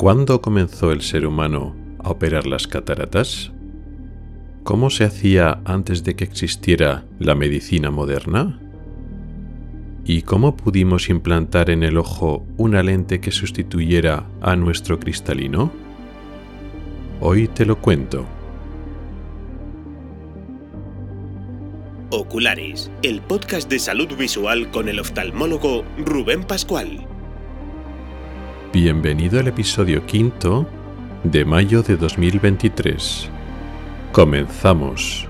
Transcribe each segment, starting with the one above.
¿Cuándo comenzó el ser humano a operar las cataratas? ¿Cómo se hacía antes de que existiera la medicina moderna? ¿Y cómo pudimos implantar en el ojo una lente que sustituyera a nuestro cristalino? Hoy te lo cuento. Oculares, el podcast de salud visual con el oftalmólogo Rubén Pascual. Bienvenido al episodio quinto de mayo de 2023. Comenzamos.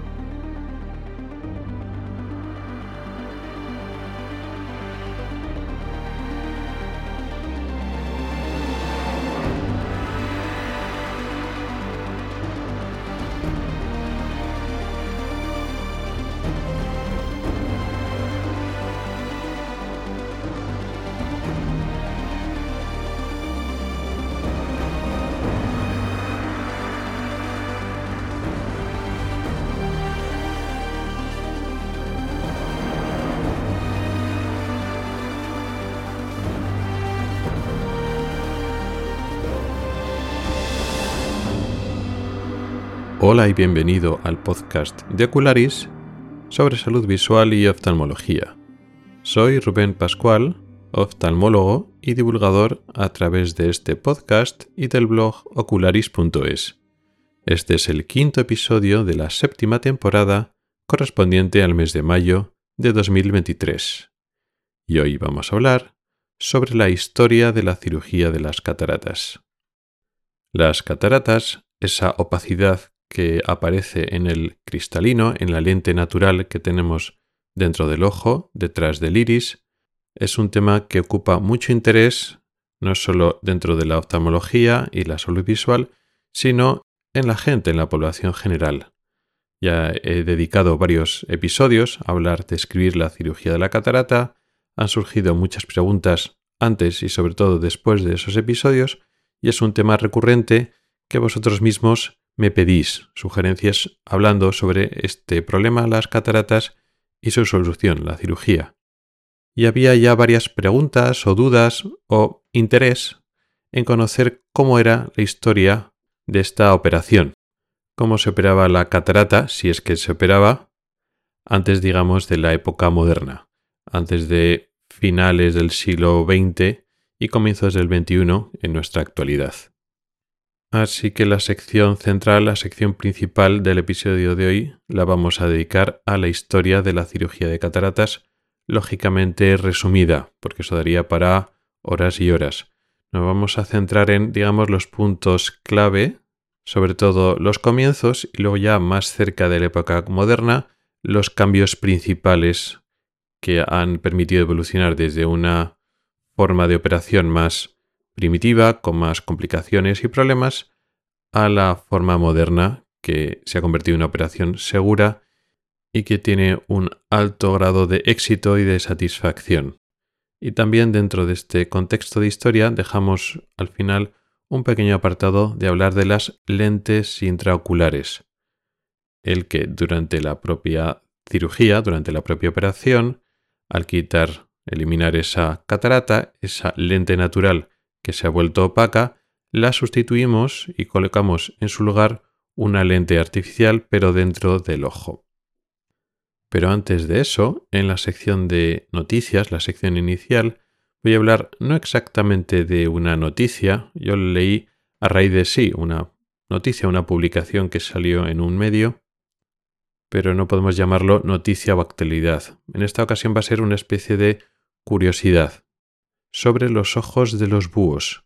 Hola y bienvenido al podcast de Ocularis sobre salud visual y oftalmología. Soy Rubén Pascual, oftalmólogo y divulgador a través de este podcast y del blog ocularis.es. Este es el quinto episodio de la séptima temporada correspondiente al mes de mayo de 2023. Y hoy vamos a hablar sobre la historia de la cirugía de las cataratas. Las cataratas, esa opacidad que aparece en el cristalino, en la lente natural que tenemos dentro del ojo, detrás del iris, es un tema que ocupa mucho interés no solo dentro de la oftalmología y la salud visual, sino en la gente, en la población general. Ya he dedicado varios episodios a hablar de escribir la cirugía de la catarata, han surgido muchas preguntas antes y sobre todo después de esos episodios, y es un tema recurrente que vosotros mismos me pedís sugerencias hablando sobre este problema, las cataratas, y su solución, la cirugía. Y había ya varias preguntas o dudas o interés en conocer cómo era la historia de esta operación, cómo se operaba la catarata, si es que se operaba, antes digamos de la época moderna, antes de finales del siglo XX y comienzos del XXI en nuestra actualidad. Así que la sección central, la sección principal del episodio de hoy, la vamos a dedicar a la historia de la cirugía de cataratas, lógicamente resumida, porque eso daría para horas y horas. Nos vamos a centrar en, digamos, los puntos clave, sobre todo los comienzos, y luego ya más cerca de la época moderna, los cambios principales que han permitido evolucionar desde una forma de operación más primitiva, con más complicaciones y problemas, a la forma moderna que se ha convertido en una operación segura y que tiene un alto grado de éxito y de satisfacción. Y también dentro de este contexto de historia dejamos al final un pequeño apartado de hablar de las lentes intraoculares, el que durante la propia cirugía, durante la propia operación, al quitar, eliminar esa catarata, esa lente natural que se ha vuelto opaca, la sustituimos y colocamos en su lugar una lente artificial pero dentro del ojo. Pero antes de eso, en la sección de noticias, la sección inicial, voy a hablar no exactamente de una noticia, yo leí a raíz de sí una noticia, una publicación que salió en un medio, pero no podemos llamarlo noticia o actualidad. En esta ocasión va a ser una especie de curiosidad sobre los ojos de los búhos.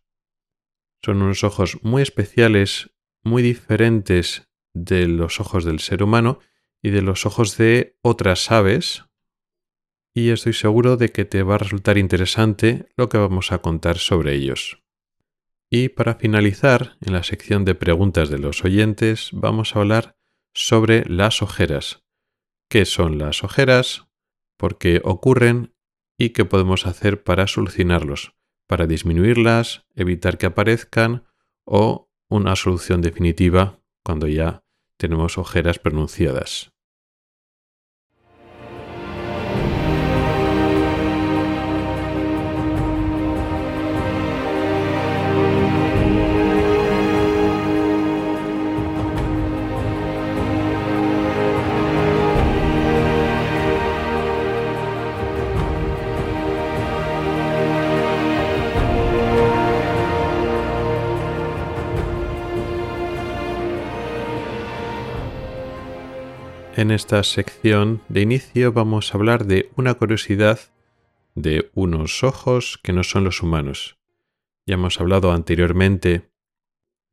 Son unos ojos muy especiales, muy diferentes de los ojos del ser humano y de los ojos de otras aves. Y estoy seguro de que te va a resultar interesante lo que vamos a contar sobre ellos. Y para finalizar, en la sección de preguntas de los oyentes, vamos a hablar sobre las ojeras. ¿Qué son las ojeras? ¿Por qué ocurren? Y qué podemos hacer para solucionarlos, para disminuirlas, evitar que aparezcan o una solución definitiva cuando ya tenemos ojeras pronunciadas. En esta sección de inicio vamos a hablar de una curiosidad de unos ojos que no son los humanos. Ya hemos hablado anteriormente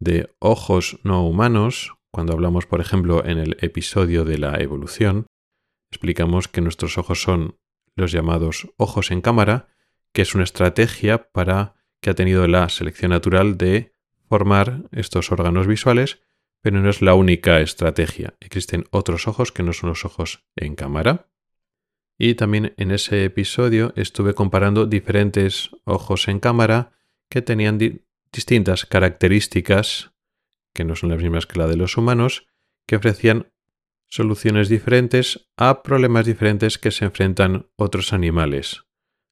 de ojos no humanos, cuando hablamos, por ejemplo, en el episodio de la evolución, explicamos que nuestros ojos son los llamados ojos en cámara, que es una estrategia para que ha tenido la selección natural de formar estos órganos visuales pero no es la única estrategia. Existen otros ojos que no son los ojos en cámara. Y también en ese episodio estuve comparando diferentes ojos en cámara que tenían distintas características, que no son las mismas que la de los humanos, que ofrecían soluciones diferentes a problemas diferentes que se enfrentan otros animales.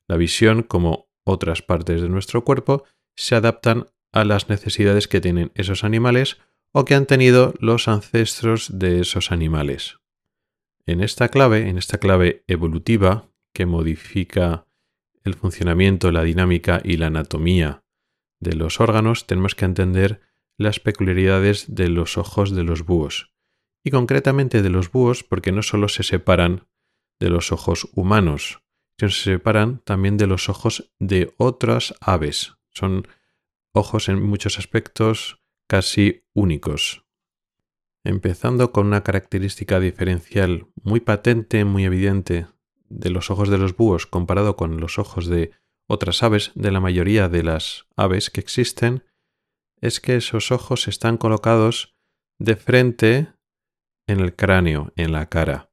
La visión, como otras partes de nuestro cuerpo, se adaptan a las necesidades que tienen esos animales o que han tenido los ancestros de esos animales. En esta clave, en esta clave evolutiva que modifica el funcionamiento, la dinámica y la anatomía de los órganos, tenemos que entender las peculiaridades de los ojos de los búhos. Y concretamente de los búhos porque no solo se separan de los ojos humanos, sino se separan también de los ojos de otras aves. Son ojos en muchos aspectos casi únicos. Empezando con una característica diferencial muy patente, muy evidente de los ojos de los búhos comparado con los ojos de otras aves, de la mayoría de las aves que existen, es que esos ojos están colocados de frente en el cráneo, en la cara.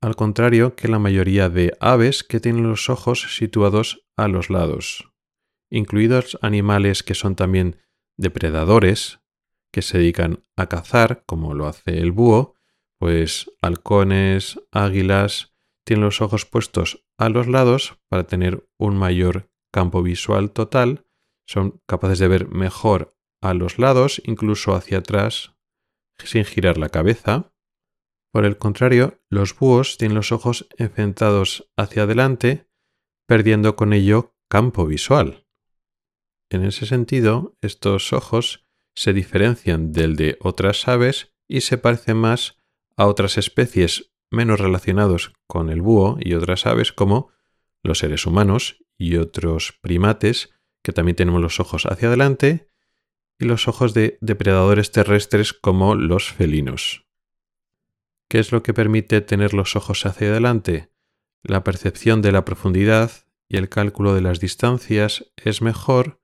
Al contrario que la mayoría de aves que tienen los ojos situados a los lados, incluidos animales que son también depredadores que se dedican a cazar, como lo hace el búho, pues halcones, águilas, tienen los ojos puestos a los lados para tener un mayor campo visual total, son capaces de ver mejor a los lados, incluso hacia atrás, sin girar la cabeza. Por el contrario, los búhos tienen los ojos enfrentados hacia adelante, perdiendo con ello campo visual. En ese sentido, estos ojos se diferencian del de otras aves y se parecen más a otras especies menos relacionados con el búho y otras aves como los seres humanos y otros primates que también tenemos los ojos hacia adelante y los ojos de depredadores terrestres como los felinos. ¿Qué es lo que permite tener los ojos hacia adelante? La percepción de la profundidad y el cálculo de las distancias es mejor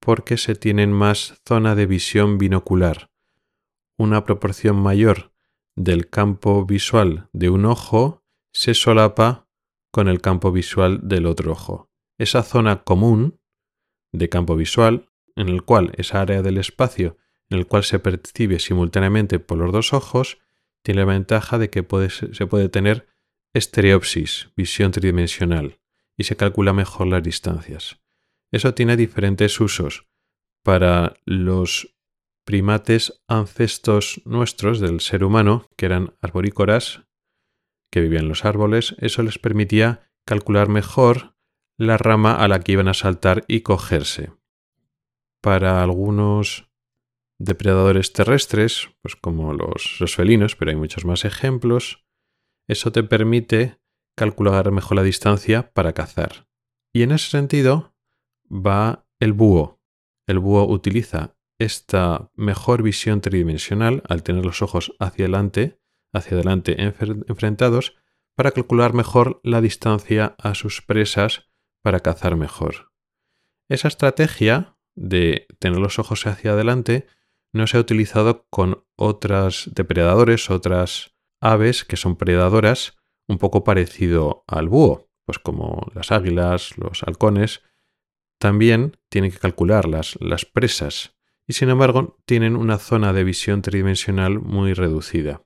porque se tienen más zona de visión binocular. Una proporción mayor del campo visual de un ojo se solapa con el campo visual del otro ojo. Esa zona común de campo visual, en el cual esa área del espacio en el cual se percibe simultáneamente por los dos ojos, tiene la ventaja de que se puede tener estereopsis, visión tridimensional, y se calcula mejor las distancias. Eso tiene diferentes usos. Para los primates ancestros nuestros del ser humano, que eran arborícoras, que vivían en los árboles, eso les permitía calcular mejor la rama a la que iban a saltar y cogerse. Para algunos depredadores terrestres, pues como los, los felinos, pero hay muchos más ejemplos, eso te permite calcular mejor la distancia para cazar. Y en ese sentido, va el búho. El búho utiliza esta mejor visión tridimensional al tener los ojos hacia adelante, hacia adelante enfrentados, para calcular mejor la distancia a sus presas para cazar mejor. Esa estrategia de tener los ojos hacia adelante no se ha utilizado con otras depredadores, otras aves que son predadoras, un poco parecido al búho, pues como las águilas, los halcones, también tienen que calcular las, presas y sin embargo tienen una zona de visión tridimensional muy reducida.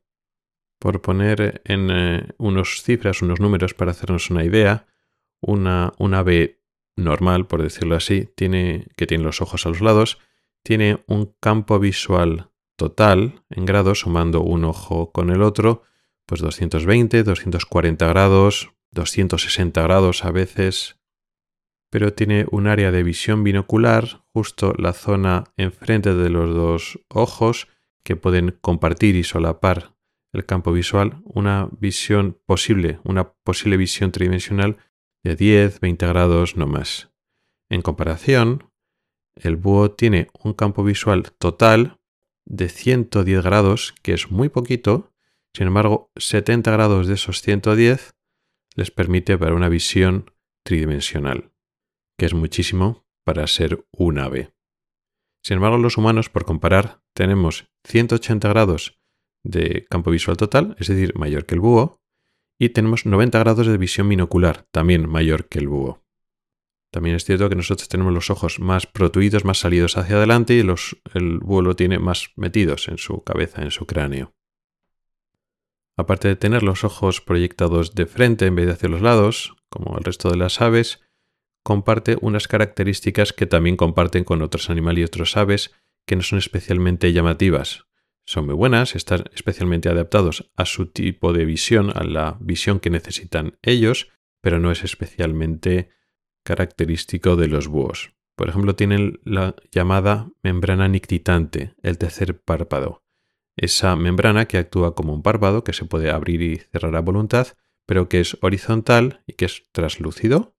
Por poner en eh, unos cifras, unos números para hacernos una idea, una, ave normal, por decirlo así, tiene, que tiene los ojos a los lados, tiene un campo visual total en grados, sumando un ojo con el otro, pues 220, 240 grados, 260 grados a veces, pero tiene un área de visión binocular, justo la zona enfrente de los dos ojos, que pueden compartir y solapar el campo visual. Una visión posible, una posible visión tridimensional de 10, 20 grados no más. En comparación, el búho tiene un campo visual total de 110 grados, que es muy poquito, sin embargo, 70 grados de esos 110 les permite para una visión tridimensional, que es muchísimo para ser un ave. Sin embargo, los humanos, por comparar, tenemos 180 grados de campo visual total, es decir, mayor que el búho, y tenemos 90 grados de visión binocular, también mayor que el búho. También es cierto que nosotros tenemos los ojos más protuidos, más salidos hacia adelante y el búho lo tiene más metidos en su cabeza, en su cráneo. Aparte de tener los ojos proyectados de frente en vez de hacia los lados, como el resto de las aves, comparte unas características que también comparten con otros animales y otras aves que no son especialmente llamativas. Son muy buenas, están especialmente adaptados a su tipo de visión, a la visión que necesitan ellos, pero no es especialmente característico de los búhos. Por ejemplo, tienen la llamada membrana nictitante, el tercer párpado. Esa membrana que actúa como un párpado que se puede abrir y cerrar a voluntad, pero que es horizontal y que es translúcido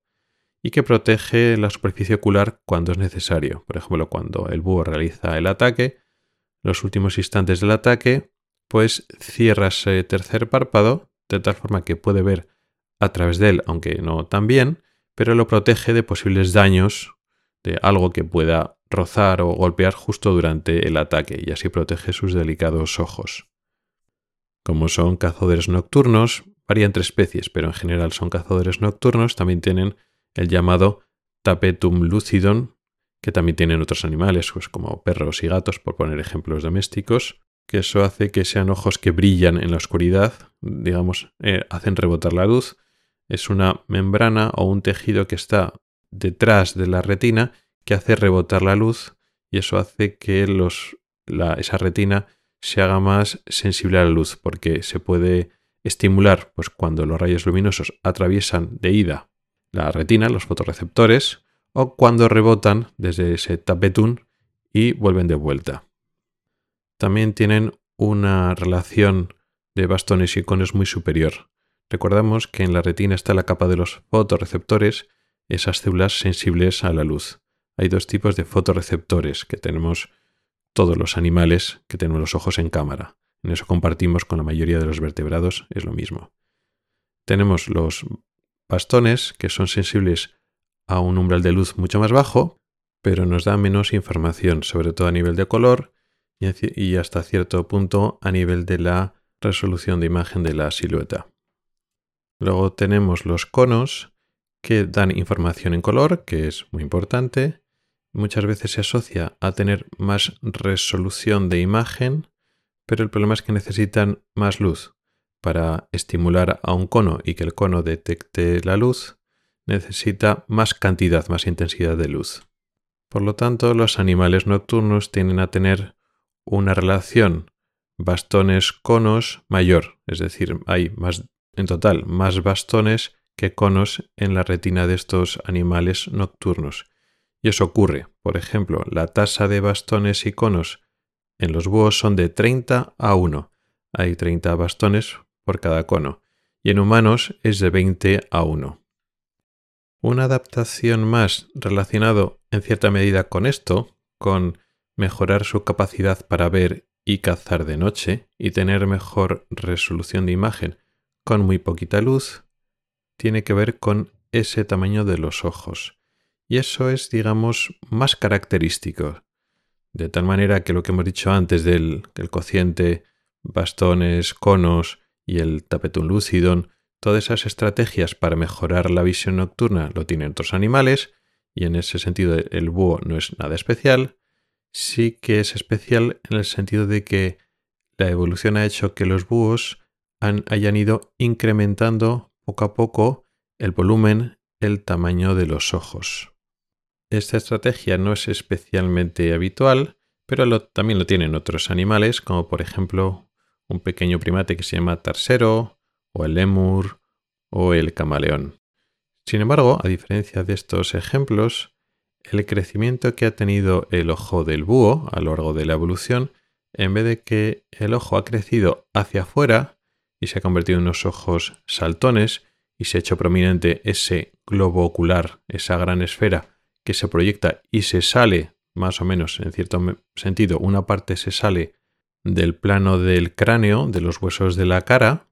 y que protege la superficie ocular cuando es necesario. Por ejemplo, cuando el búho realiza el ataque, los últimos instantes del ataque, pues cierra ese tercer párpado de tal forma que puede ver a través de él, aunque no tan bien, pero lo protege de posibles daños de algo que pueda rozar o golpear justo durante el ataque y así protege sus delicados ojos. Como son cazadores nocturnos, varían entre especies, pero en general son cazadores nocturnos, también tienen el llamado tapetum lucidum, que también tienen otros animales, pues como perros y gatos, por poner ejemplos domésticos, que eso hace que sean ojos que brillan en la oscuridad, digamos, eh, hacen rebotar la luz. Es una membrana o un tejido que está detrás de la retina que hace rebotar la luz y eso hace que esa retina se haga más sensible a la luz porque se puede estimular pues cuando los rayos luminosos atraviesan de ida la retina, los fotorreceptores, o cuando rebotan desde ese tapetún y vuelven de vuelta. También tienen una relación de bastones y conos muy superior. Recordamos que en la retina está la capa de los fotorreceptores, esas células sensibles a la luz. Hay dos tipos de fotorreceptores que tenemos todos los animales que tenemos los ojos en cámara. En eso compartimos con la mayoría de los vertebrados, es lo mismo. Tenemos los bastones que son sensibles a un umbral de luz mucho más bajo, pero nos da menos información, sobre todo a nivel de color y hasta cierto punto a nivel de la resolución de imagen de la silueta. Luego tenemos los conos que dan información en color, que es muy importante. Muchas veces se asocia a tener más resolución de imagen, pero el problema es que necesitan más luz. Para estimular a un cono y que el cono detecte la luz, necesita más cantidad, más intensidad de luz. Por lo tanto, los animales nocturnos tienden a tener una relación bastones-conos mayor, es decir, hay más, en total más bastones que conos en la retina de estos animales nocturnos. Y eso ocurre, por ejemplo, la tasa de bastones y conos en los búhos son de 30 a 1. Hay 30 bastones por cada cono, y en humanos es de 20 a 1. Una adaptación más relacionado en cierta medida con esto, con mejorar su capacidad para ver y cazar de noche y tener mejor resolución de imagen con muy poquita luz, tiene que ver con ese tamaño de los ojos. Y eso es, digamos, más característico. De tal manera que lo que hemos dicho antes del, cociente bastones, conos y el tapetum lucidum, todas esas estrategias para mejorar la visión nocturna lo tienen otros animales, y en ese sentido el búho no es nada especial. Sí que es especial en el sentido de que la evolución ha hecho que los búhos hayan ido incrementando poco a poco el volumen, el tamaño de los ojos. Esta estrategia no es especialmente habitual, pero también lo tienen otros animales, como por ejemplo un pequeño primate que se llama tarsero, o el lemur, o el camaleón. Sin embargo, a diferencia de estos ejemplos, el crecimiento que ha tenido el ojo del búho a lo largo de la evolución en vez de que el ojo ha crecido hacia afuera y se ha convertido en unos ojos saltones y se ha hecho prominente ese globo ocular, esa gran esfera que se proyecta y se sale, más o menos en cierto sentido, una parte se sale del plano del cráneo, de los huesos de la cara.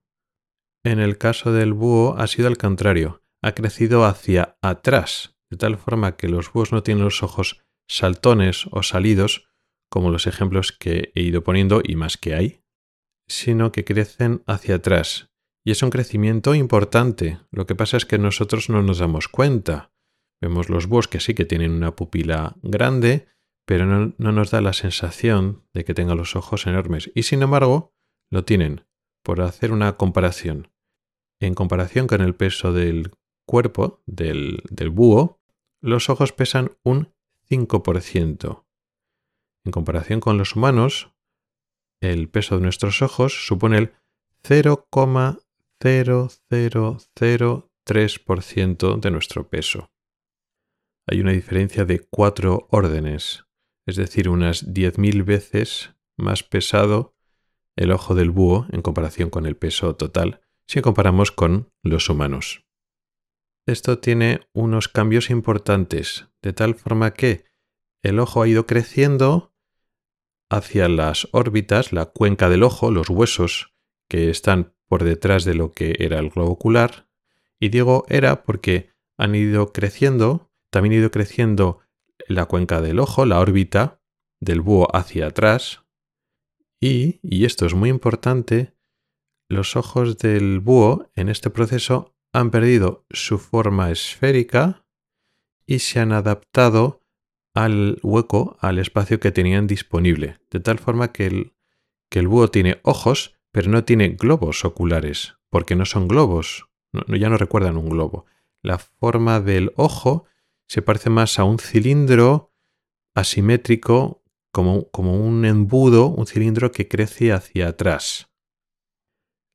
En el caso del búho ha sido al contrario, ha crecido hacia atrás, de tal forma que los búhos no tienen los ojos saltones o salidos, como los ejemplos que he ido poniendo y más que hay, sino que crecen hacia atrás. Y es un crecimiento importante. Lo que pasa es que nosotros no nos damos cuenta. Vemos los búhos que sí que tienen una pupila grande, pero no, nos da la sensación de que tengan los ojos enormes. Y sin embargo, lo tienen. Por hacer una comparación. En comparación con el peso del cuerpo del, del búho, los ojos pesan un 5%. En comparación con los humanos, el peso de nuestros ojos supone el 0,0003% de nuestro peso. Hay una diferencia de cuatro órdenes, es decir, unas 10.000 veces más pesado el ojo del búho en comparación con el peso total si comparamos con los humanos. Esto tiene unos cambios importantes, de tal forma que el ojo ha ido creciendo hacia las órbitas, la cuenca del ojo, los huesos que están por detrás de lo que era el globo ocular. Y digo era porque han ido creciendo, también ha ido creciendo la cuenca del ojo, la órbita del búho hacia atrás. Y, y esto es muy importante, los ojos del búho en este proceso han perdido su forma esférica y se han adaptado al hueco, al espacio que tenían disponible, de tal forma que el, que el búho tiene ojos, pero no tiene globos oculares, porque no son globos, ya no recuerdan un globo. La forma del ojo se parece más a un cilindro asimétrico, como, como un embudo, un cilindro que crece hacia atrás.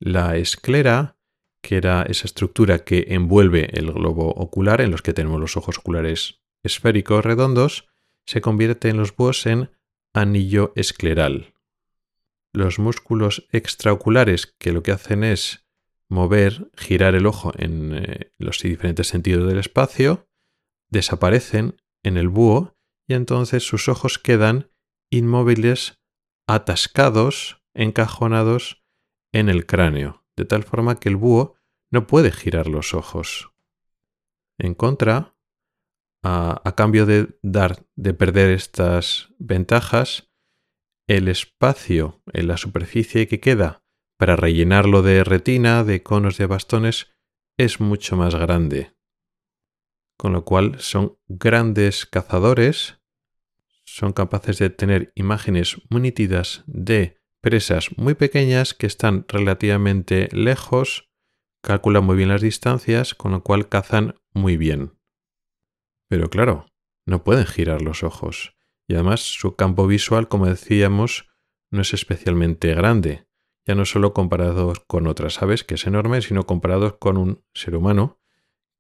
La esclera, que era esa estructura que envuelve el globo ocular, en los que tenemos los ojos oculares esféricos redondos, se convierte en los búhos en anillo escleral. Los músculos extraoculares que lo que hacen es mover, girar el ojo en eh, los diferentes sentidos del espacio, desaparecen en el búho y entonces sus ojos quedan inmóviles, atascados, encajonados en el cráneo, de tal forma que el búho no puede girar los ojos. En contra, a, cambio de dar, de perder estas ventajas, el espacio en la superficie que queda para rellenarlo de retina, de conos de bastones, es mucho más grande. Con lo cual son grandes cazadores, son capaces de tener imágenes muy nítidas de presas muy pequeñas que están relativamente lejos, calculan muy bien las distancias, con lo cual cazan muy bien. Pero claro, no pueden girar los ojos. Y además su campo visual, como decíamos, no es especialmente grande, ya no solo comparados con otras aves, que es enorme, sino comparados con un ser humano,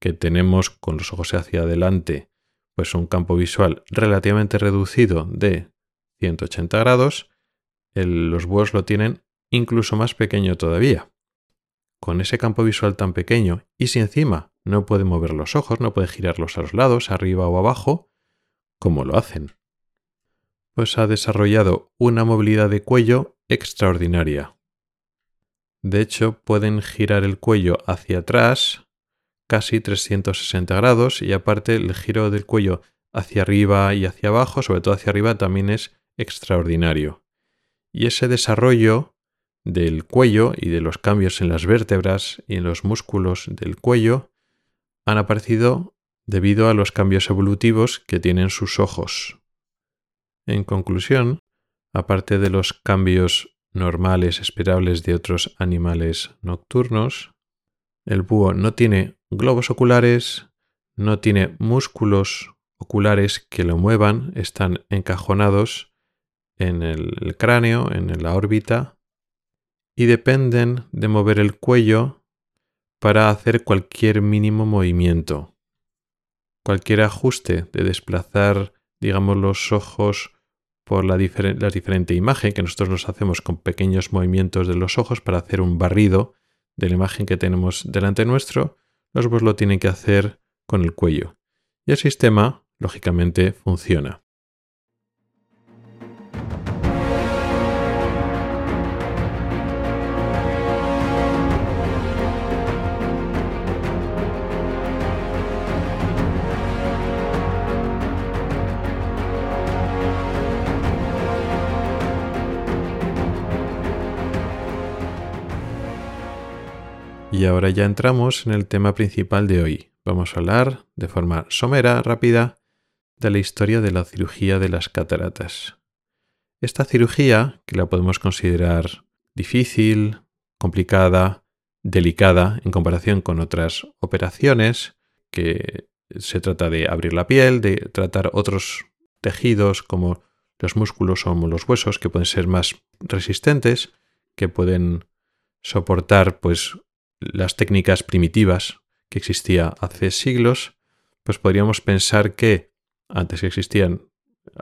que tenemos con los ojos hacia adelante, pues un campo visual relativamente reducido de 180 grados, los búhos lo tienen incluso más pequeño todavía. Con ese campo visual tan pequeño, y si encima no puede mover los ojos, no puede girarlos a los lados, arriba o abajo, como lo hacen. Pues ha desarrollado una movilidad de cuello extraordinaria. De hecho, pueden girar el cuello hacia atrás casi 360 grados y aparte el giro del cuello hacia arriba y hacia abajo, sobre todo hacia arriba, también es extraordinario. Y ese desarrollo del cuello y de los cambios en las vértebras y en los músculos del cuello han aparecido debido a los cambios evolutivos que tienen sus ojos. En conclusión, aparte de los cambios normales esperables de otros animales nocturnos, el búho no tiene globos oculares, no tiene músculos oculares que lo muevan, están encajonados en el cráneo, en la órbita, y dependen de mover el cuello para hacer cualquier mínimo movimiento. Cualquier ajuste de desplazar, digamos, los ojos por la, la, diferente imagen que nosotros nos hacemos con pequeños movimientos de los ojos para hacer un barrido de la imagen que tenemos delante nuestro, los ojos lo tienen que hacer con el cuello. Y el sistema, lógicamente, funciona. Y ahora ya entramos en el tema principal de hoy. Vamos a hablar de forma somera, rápida, de la historia de la cirugía de las cataratas. Esta cirugía, que la podemos considerar difícil, complicada, delicada en comparación con otras operaciones, que se trata de abrir la piel, de tratar otros tejidos como los músculos o los huesos que pueden ser más resistentes, que pueden soportar pues las técnicas primitivas que existía hace siglos, pues podríamos pensar que antes existían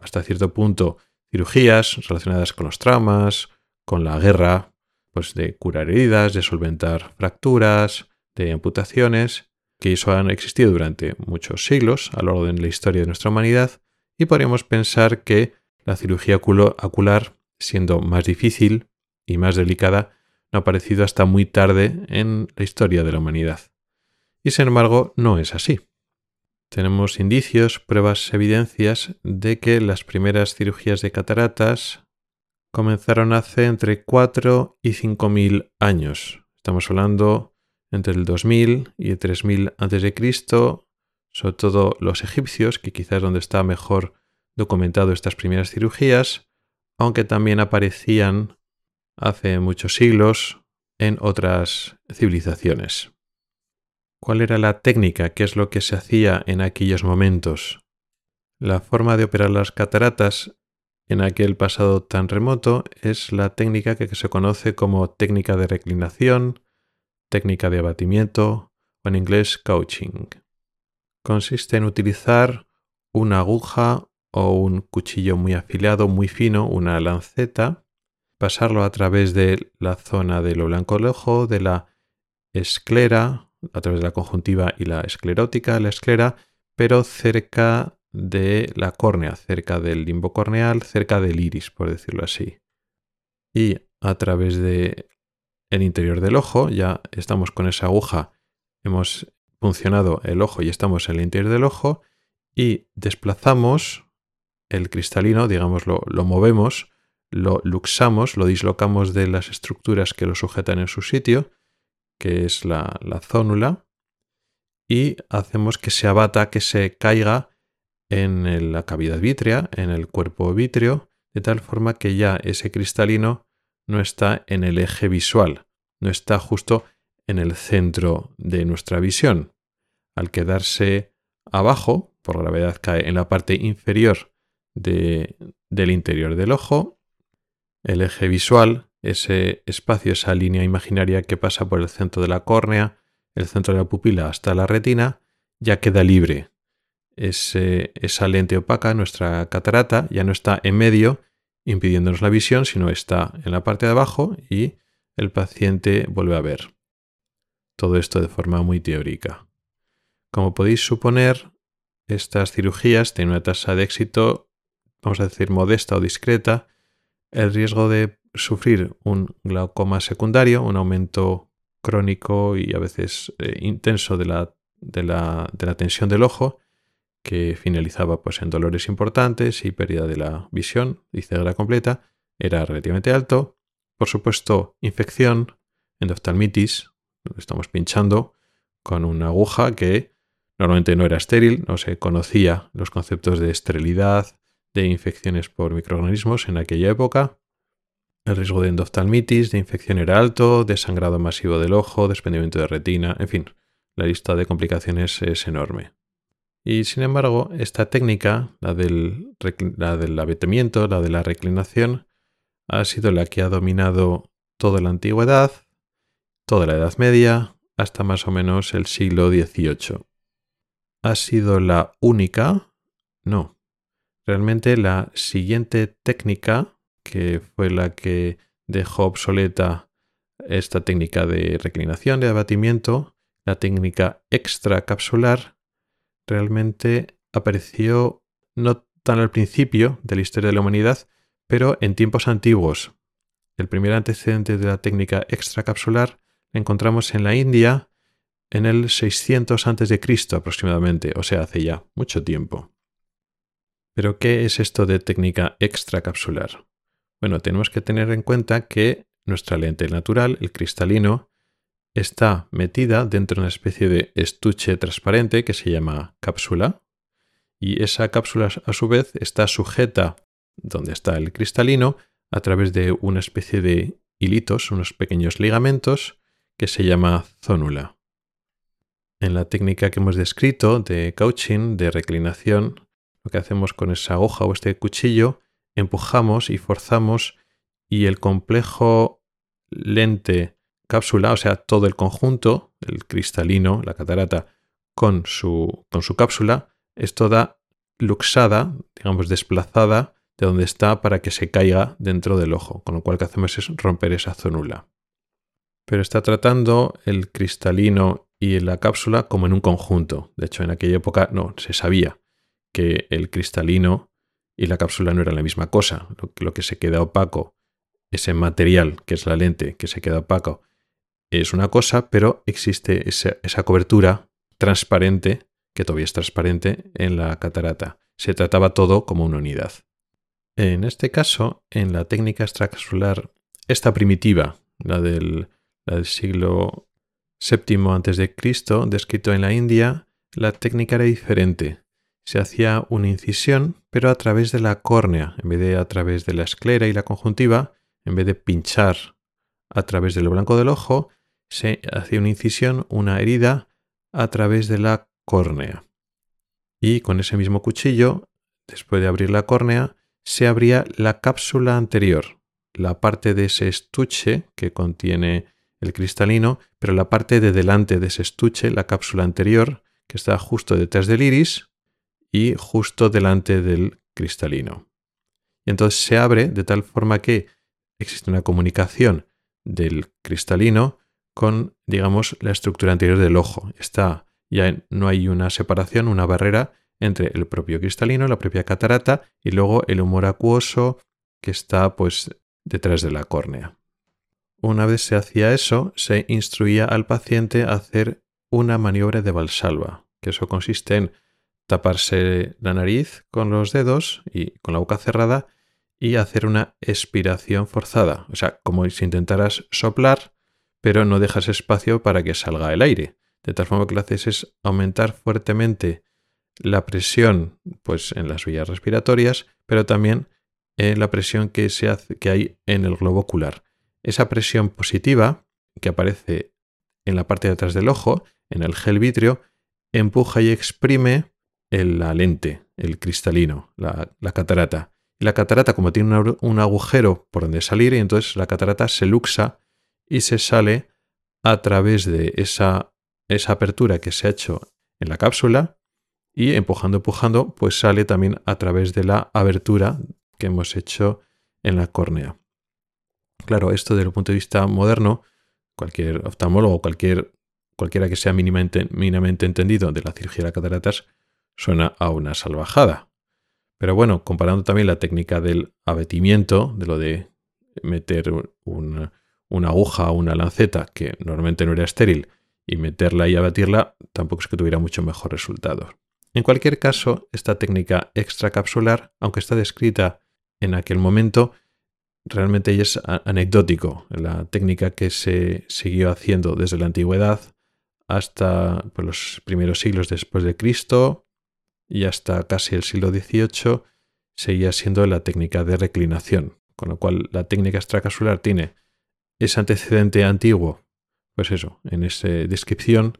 hasta cierto punto cirugías relacionadas con los traumas, con la guerra, pues de curar heridas, de solventar fracturas, de amputaciones, que eso han existido durante muchos siglos a lo largo de la historia de nuestra humanidad, y podríamos pensar que la cirugía ocular, siendo más difícil y más delicada, no ha aparecido hasta muy tarde en la historia de la humanidad. Y sin embargo, no es así. Tenemos indicios, pruebas, evidencias de que las primeras cirugías de cataratas comenzaron hace entre 4 y 5.000 años. Estamos hablando entre el 2000 y el 3000 a.C., sobre todo los egipcios, que quizás es donde está mejor documentado estas primeras cirugías, aunque también aparecían hace muchos siglos en otras civilizaciones. ¿Cuál era la técnica? ¿Qué es lo que se hacía en aquellos momentos? La forma de operar las cataratas en aquel pasado tan remoto es la técnica que se conoce como técnica de reclinación, técnica de abatimiento o en inglés coaching. Consiste en utilizar una aguja o un cuchillo muy afilado, muy fino, una lanceta, pasarlo a través de la zona de lo blanco del ojo, de la esclera, a través de la conjuntiva y la esclerótica, la esclera, pero cerca de la córnea, cerca del limbo corneal, cerca del iris, por decirlo así. Y a través de el interior del ojo, ya estamos con esa aguja, hemos funcionado el ojo y estamos en el interior del ojo y desplazamos el cristalino, digamos, lo, lo movemos lo luxamos, lo dislocamos de las estructuras que lo sujetan en su sitio, que es la, la zónula, y hacemos que se abata, que se caiga en la cavidad vítrea, en el cuerpo vítreo, de tal forma que ya ese cristalino no está en el eje visual, no está justo en el centro de nuestra visión. Al quedarse abajo, por gravedad cae en la parte inferior de, del interior del ojo el eje visual, ese espacio, esa línea imaginaria que pasa por el centro de la córnea, el centro de la pupila hasta la retina, ya queda libre. esa lente opaca, nuestra catarata, ya no está en medio impidiéndonos la visión, sino está en la parte de abajo y el paciente vuelve a ver. Todo esto de forma muy teórica. Como podéis suponer, estas cirugías tienen una tasa de éxito, vamos a decir, modesta o discreta, el riesgo de sufrir un glaucoma secundario, un aumento crónico y a veces eh, intenso de la, tensión del ojo, que finalizaba pues, en dolores importantes y pérdida de la visión y ceguera completa, era relativamente alto. Por supuesto, infección, endoftalmitis, estamos pinchando con una aguja que normalmente no era estéril, no se conocía los conceptos de esterilidad, de infecciones por microorganismos en aquella época. El riesgo de endoftalmitis, de infección era alto, de sangrado masivo del ojo, desprendimiento de retina, en fin, la lista de complicaciones es enorme. Y sin embargo, esta técnica, la del, la del abatimiento, la de la reclinación, ha sido la que ha dominado toda la antigüedad, toda la Edad Media, hasta más o menos el siglo XVIII. ¿Ha sido la única? No, Realmente la siguiente técnica, que fue la que dejó obsoleta esta técnica de reclinación, de abatimiento, la técnica extracapsular, realmente apareció no tan al principio de la historia de la humanidad, pero en tiempos antiguos. El primer antecedente de la técnica extracapsular la encontramos en la India en el 600 a.C. aproximadamente, o sea, hace ya mucho tiempo. Pero, ¿qué es esto de técnica extracapsular? Bueno, tenemos que tener en cuenta que nuestra lente natural, el cristalino, está metida dentro de una especie de estuche transparente que se llama cápsula, y esa cápsula a su vez está sujeta donde está el cristalino a través de una especie de hilitos, unos pequeños ligamentos que se llama zónula. En la técnica que hemos descrito de couching, de reclinación, lo que hacemos con esa hoja o este cuchillo, empujamos y forzamos y el complejo lente cápsula, o sea, todo el conjunto, el cristalino, la catarata, con su, con su cápsula, es toda luxada, digamos, desplazada de donde está para que se caiga dentro del ojo, con lo cual lo que hacemos es romper esa zonula. Pero está tratando el cristalino y la cápsula como en un conjunto. De hecho, en aquella época no, se sabía que el cristalino y la cápsula no eran la misma cosa. Lo, que se queda opaco, ese material que es la lente que se queda opaco, es una cosa, pero existe esa cobertura transparente, que todavía es transparente, en la catarata. Se trataba todo como una unidad. En este caso, en la técnica extracapsular, esta primitiva, la del, siglo VII a.C., descrito en la India, la técnica era diferente. Se hacía una incisión, pero a través de la córnea, en vez de a través de la esclera y la conjuntiva, en vez de pinchar a través del blanco del ojo, se hacía una incisión, una herida, a través de la córnea. Y con ese mismo cuchillo, después de abrir la córnea, se abría la cápsula anterior, la parte de ese estuche que contiene el cristalino, pero la parte de delante de ese estuche, la cápsula anterior, que está justo detrás del iris y justo delante del cristalino. Entonces se abre de tal forma que existe una comunicación del cristalino con, digamos, la estructura anterior del ojo. Está, ya no hay una separación, una barrera entre el propio cristalino, la propia catarata y luego el humor acuoso que está pues detrás de la córnea. Una vez se hacía eso, se instruía al paciente a hacer una maniobra de valsalva, que eso consiste en taparse la nariz con los dedos y con la boca cerrada y hacer una expiración forzada, o sea, como si intentaras soplar, pero no dejas espacio para que salga el aire. De tal forma que lo haces es aumentar fuertemente la presión pues, en las vías respiratorias, pero también en la presión que, se hace, que hay en el globo ocular. Esa presión positiva que aparece en la parte de atrás del ojo, en el gel vítreo, empuja y exprime la lente, el cristalino, la, catarata. Y la catarata, como tiene un, agujero por donde salir, y entonces la catarata se luxa y se sale a través de esa, esa apertura que se ha hecho en la cápsula y empujando, empujando, pues sale también a través de la abertura que hemos hecho en la córnea. Claro, esto desde el punto de vista moderno, cualquier oftalmólogo, cualquier, cualquiera que sea mínimamente, mínimamente entendido de la cirugía de cataratas, suena a una salvajada. Pero bueno, comparando también la técnica del abatimiento, de lo de meter una aguja o una lanceta, que normalmente no era estéril, y meterla y abatirla, tampoco es que tuviera mucho mejor resultado. En cualquier caso, esta técnica extracapsular, aunque está descrita en aquel momento, realmente es anecdótico. La técnica que se siguió haciendo desde la antigüedad hasta pues, los primeros siglos después de Cristo y hasta casi el siglo XVIII seguía siendo la técnica de reclinación, con lo cual la técnica extracapsular tiene ese antecedente antiguo, pues eso, en esa descripción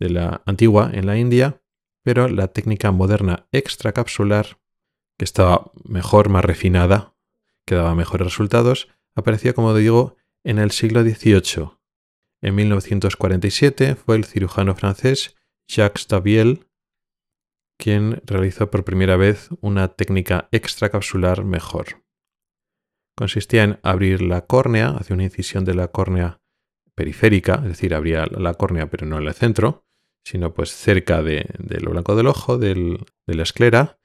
de la antigua en la India, pero la técnica moderna extracapsular, que estaba mejor, más refinada, que daba mejores resultados, apareció, como digo, en el siglo XVIII. En 1947 fue el cirujano francés Jacques Tabiel quien realizó por primera vez una técnica extracapsular mejor. Consistía en abrir la córnea, hacia una incisión de la córnea periférica, es decir, abría la córnea pero no en el centro, sino pues cerca de, lo blanco del ojo, de la esclera,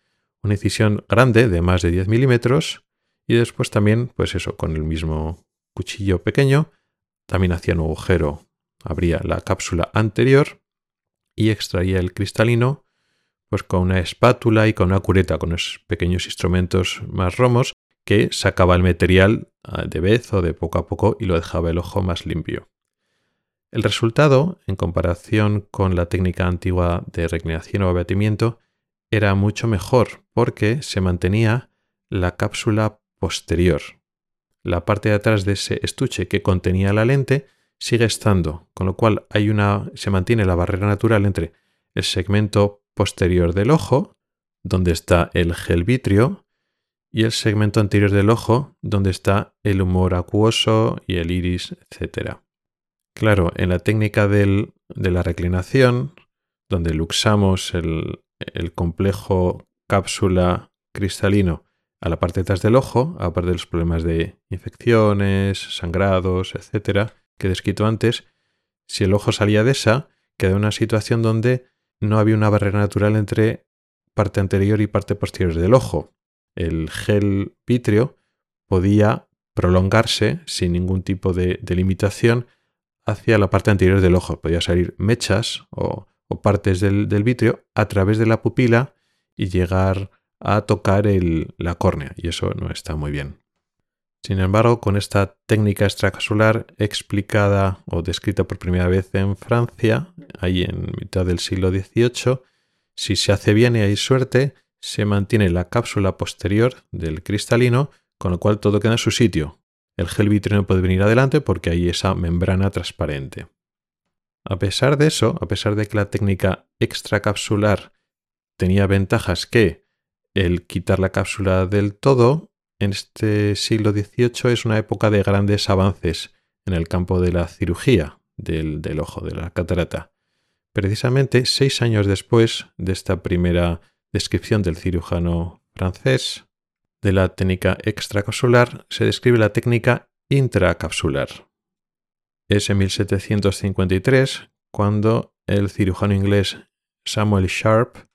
una incisión grande de más de 10 milímetros y después también, pues eso, con el mismo cuchillo pequeño, también hacía un agujero, abría la cápsula anterior y extraía el cristalino pues con una espátula y con una cureta, con unos pequeños instrumentos más romos que sacaba el material ah, de vez o de poco a poco y lo dejaba el ojo más limpio. El resultado, en comparación con la técnica antigua de reclinación o abatimiento, era mucho mejor porque se mantenía la cápsula posterior. La parte de atrás de ese estuche que contenía la lente sigue estando, con lo cual hay una, se mantiene la barrera natural entre el segmento posterior del ojo, donde está el gel vitrio, y el segmento anterior del ojo, donde está el humor acuoso y el iris, etc. Claro, en la técnica de la reclinación, donde luxamos el, complejo cápsula cristalino a la parte de atrás del ojo, aparte de los problemas de infecciones, sangrados, etcétera, que descrito antes, si el ojo salía de esa, queda una situación donde no había una barrera natural entre parte anterior y parte posterior del ojo. El gel vítreo podía prolongarse sin ningún tipo de, limitación hacia la parte anterior del ojo. Podía salir mechas o, partes del, del, vitrio a través de la pupila y llegar a tocar la córnea. Y eso no está muy bien. Sin embargo, con esta técnica extracapsular explicada o descrita por primera vez en Francia, ahí en mitad del siglo XVIII, si se hace bien y hay suerte, se mantiene la cápsula posterior del cristalino, con lo cual todo queda en su sitio. El gel vitrio no puede venir adelante porque hay esa membrana transparente. A pesar de eso, a pesar de que la técnica extracapsular tenía ventajas que el quitar la cápsula del todo, en este siglo XVIII es una época de grandes avances en el campo de la cirugía del, ojo, de la catarata. Precisamente seis años después de esta primera descripción del cirujano francés de la técnica extracapsular, se describe la técnica intracapsular. Es en 1753 cuando el cirujano inglés Samuel Sharp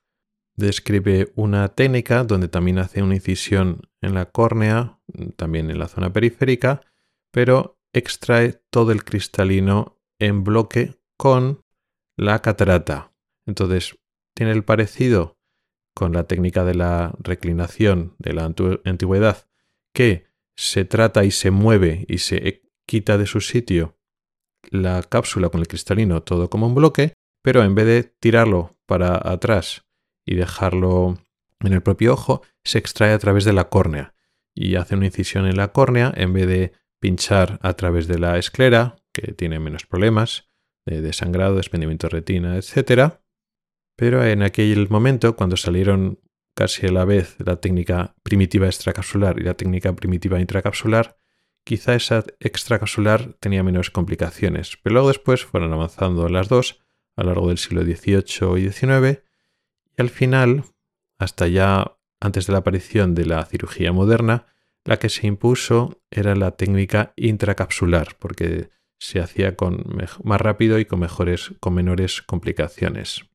describe una técnica donde también hace una incisión en la córnea, también en la zona periférica, pero extrae todo el cristalino en bloque con la catarata. Entonces, tiene el parecido con la técnica de la reclinación de la antigüedad, que se trata y se mueve y se quita de su sitio la cápsula con el cristalino todo como un bloque, pero en vez de tirarlo para atrás y dejarlo en el propio ojo, se extrae a través de la córnea y hace una incisión en la córnea en vez de pinchar a través de la esclera, que tiene menos problemas de desangrado, desprendimiento de retina, etc. Pero en aquel momento, cuando salieron casi a la vez la técnica primitiva extracapsular y la técnica primitiva intracapsular, quizá esa extracapsular tenía menos complicaciones. Pero luego después fueron avanzando las dos a lo largo del siglo XVIII y XIX y al final, hasta ya antes de la aparición de la cirugía moderna, la que se impuso era la técnica intracapsular, porque se hacía con más rápido y con, mejores, con menores complicaciones.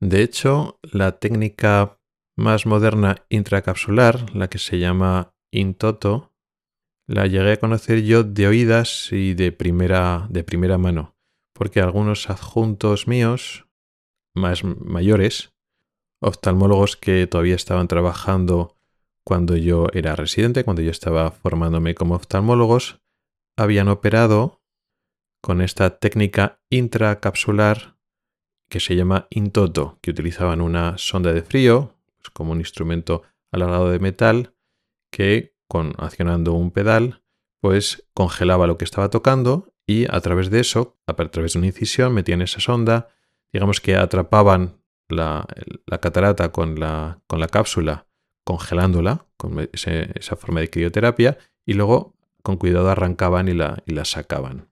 De hecho, la técnica más moderna intracapsular, la que se llama Intoto, la llegué a conocer yo de oídas y de primera, de primera mano, porque algunos adjuntos míos, más mayores, oftalmólogos que todavía estaban trabajando cuando yo era residente, cuando yo estaba formándome como oftalmólogos, habían operado con esta técnica intracapsular que se llama Intoto, que utilizaban una sonda de frío, pues como un instrumento alargado de metal, que con accionando un pedal, pues congelaba lo que estaba tocando y a través de eso, a través de una incisión, metían esa sonda, digamos que atrapaban la, catarata con la, con la, cápsula, congelándola, con esa forma de crioterapia, y luego con cuidado arrancaban y la, y la sacaban.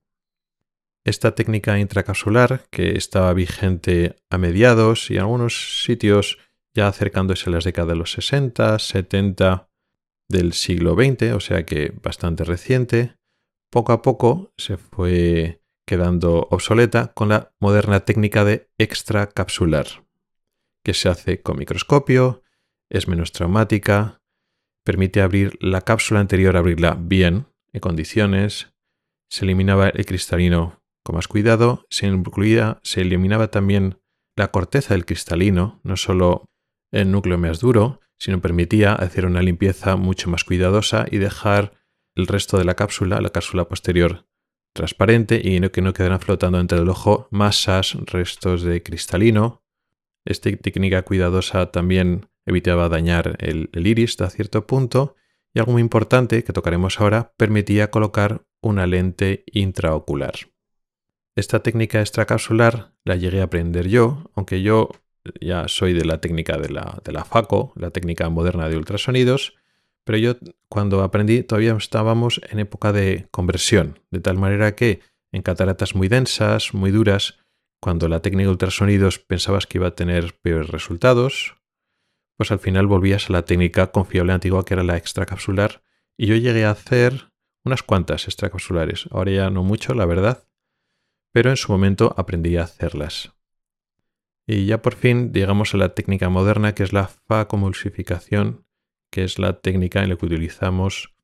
Esta técnica intracapsular, que estaba vigente a mediados y en algunos sitios ya acercándose a las décadas de los 60, 70 del siglo XX, o sea que bastante reciente, poco a poco se fue quedando obsoleta con la moderna técnica de extracapsular, que se hace con microscopio, es menos traumática, permite abrir la cápsula anterior, abrirla bien, en condiciones, se eliminaba el cristalino con más cuidado, se incluía, se eliminaba también la corteza del cristalino, no solo el núcleo más duro, sino permitía hacer una limpieza mucho más cuidadosa y dejar el resto de la cápsula, la cápsula posterior, transparente y que no quedaran flotando entre el ojo masas, restos de cristalino. Esta técnica cuidadosa también evitaba dañar el, iris hasta cierto punto y algo muy importante que tocaremos ahora, permitía colocar una lente intraocular. Esta técnica extracapsular la llegué a aprender yo, aunque yo ya soy de la técnica de la, de la FACO, la técnica moderna de ultrasonidos, pero yo cuando aprendí todavía estábamos en época de conversión, de tal manera que en cataratas muy densas, muy duras, cuando la técnica de ultrasonidos pensabas que iba a tener peores resultados, pues al final volvías a la técnica confiable antigua que era la extracapsular y yo llegué a hacer unas cuantas extracapsulares, ahora ya no mucho, la verdad, pero en su momento aprendí a hacerlas. Y ya por fin llegamos a la técnica moderna que es la facomulsificación, que es la técnica en la que utilizamos